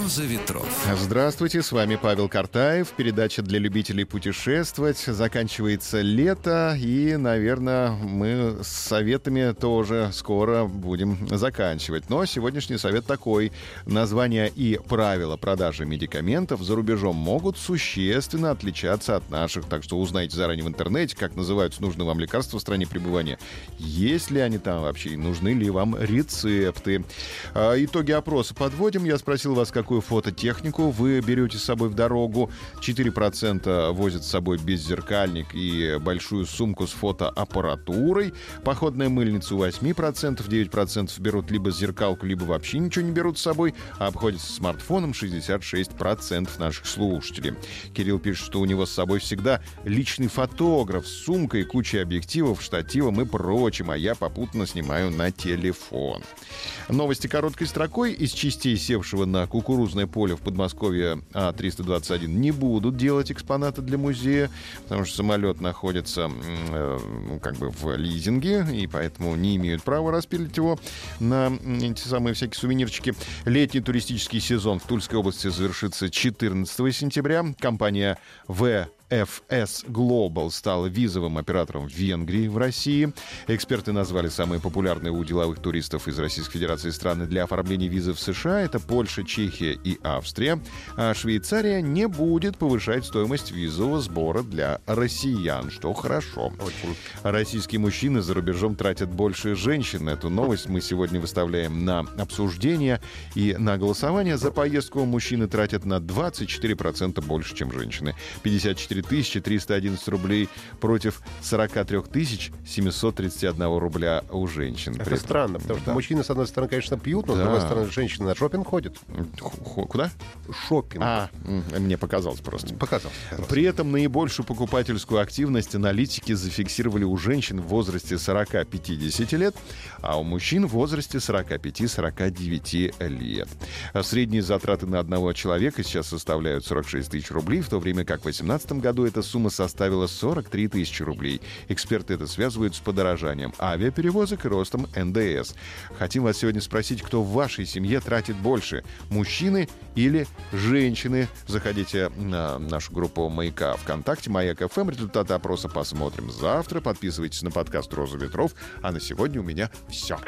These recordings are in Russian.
«Роза ветров». Здравствуйте, с вами Павел Картаев. Передача для любителей путешествовать. Заканчивается лето, и, наверное, мы с советами тоже скоро будем заканчивать. Но сегодняшний совет такой. Названия и правила продажи медикаментов за рубежом могут существенно отличаться от наших. Так что узнайте заранее в интернете, как называются нужные вам лекарства в стране пребывания. Есть ли они там вообще, нужны ли вам рецепты. А, итоги опроса подводим. Я спросил вас, какую фототехнику вы берете с собой в дорогу. 4% возят с собой беззеркальник и большую сумку с фотоаппаратурой. Походная мыльница у 8%, 9% берут либо зеркалку, либо вообще ничего не берут с собой, а обходятся смартфоном 66% наших слушателей. Кирилл пишет, что у него с собой всегда личный фотограф с сумкой, кучей объективов, штативом и прочим, а я попутно снимаю на телефон. Новости короткой строкой из частей севшего на кукурузное поле в Подмосковье А-321 не будут делать экспонаты для музея, потому что самолет находится э, как бы в лизинге, и поэтому не имеют права распилить его на эти самые всякие сувенирчики. Летний туристический сезон в Тульской области завершится 14 сентября. Компания В FS Global стала визовым оператором в Венгрии в России. Эксперты назвали самые популярные у деловых туристов из Российской Федерации страны для оформления визы в США. Это Польша, Чехия и Австрия. А Швейцария не будет повышать стоимость визового сбора для россиян, что хорошо. Российские мужчины за рубежом тратят больше женщин. Эту новость мы сегодня выставляем на обсуждение и на голосование. За поездку мужчины тратят на 24% больше, чем женщины. 54 44 311 рублей против 43 731 рубля у женщин. Это странно, потому что да. мужчины, с одной стороны, конечно, пьют, но да. с другой стороны, женщины на шопинг ходят. Куда? Шопинг. А, мне показалось просто. Показалось. При этом наибольшую покупательскую активность аналитики зафиксировали у женщин в возрасте 40-50 лет, а у мужчин в возрасте 45-49 лет. Средние затраты на одного человека сейчас составляют 46 тысяч рублей, в то время как в 2018 году году эта сумма составила 43 тысячи рублей. Эксперты это связывают с подорожанием авиаперевозок и ростом НДС. Хотим вас сегодня спросить, кто в вашей семье тратит больше, мужчины или женщины? Заходите на нашу группу «Маяка» ВКонтакте, «Маяк ФМ». Результаты опроса посмотрим завтра. Подписывайтесь на подкаст «Роза ветров». А на сегодня у меня все.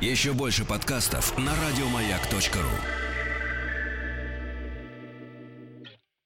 Еще больше подкастов на радиомаяк.ру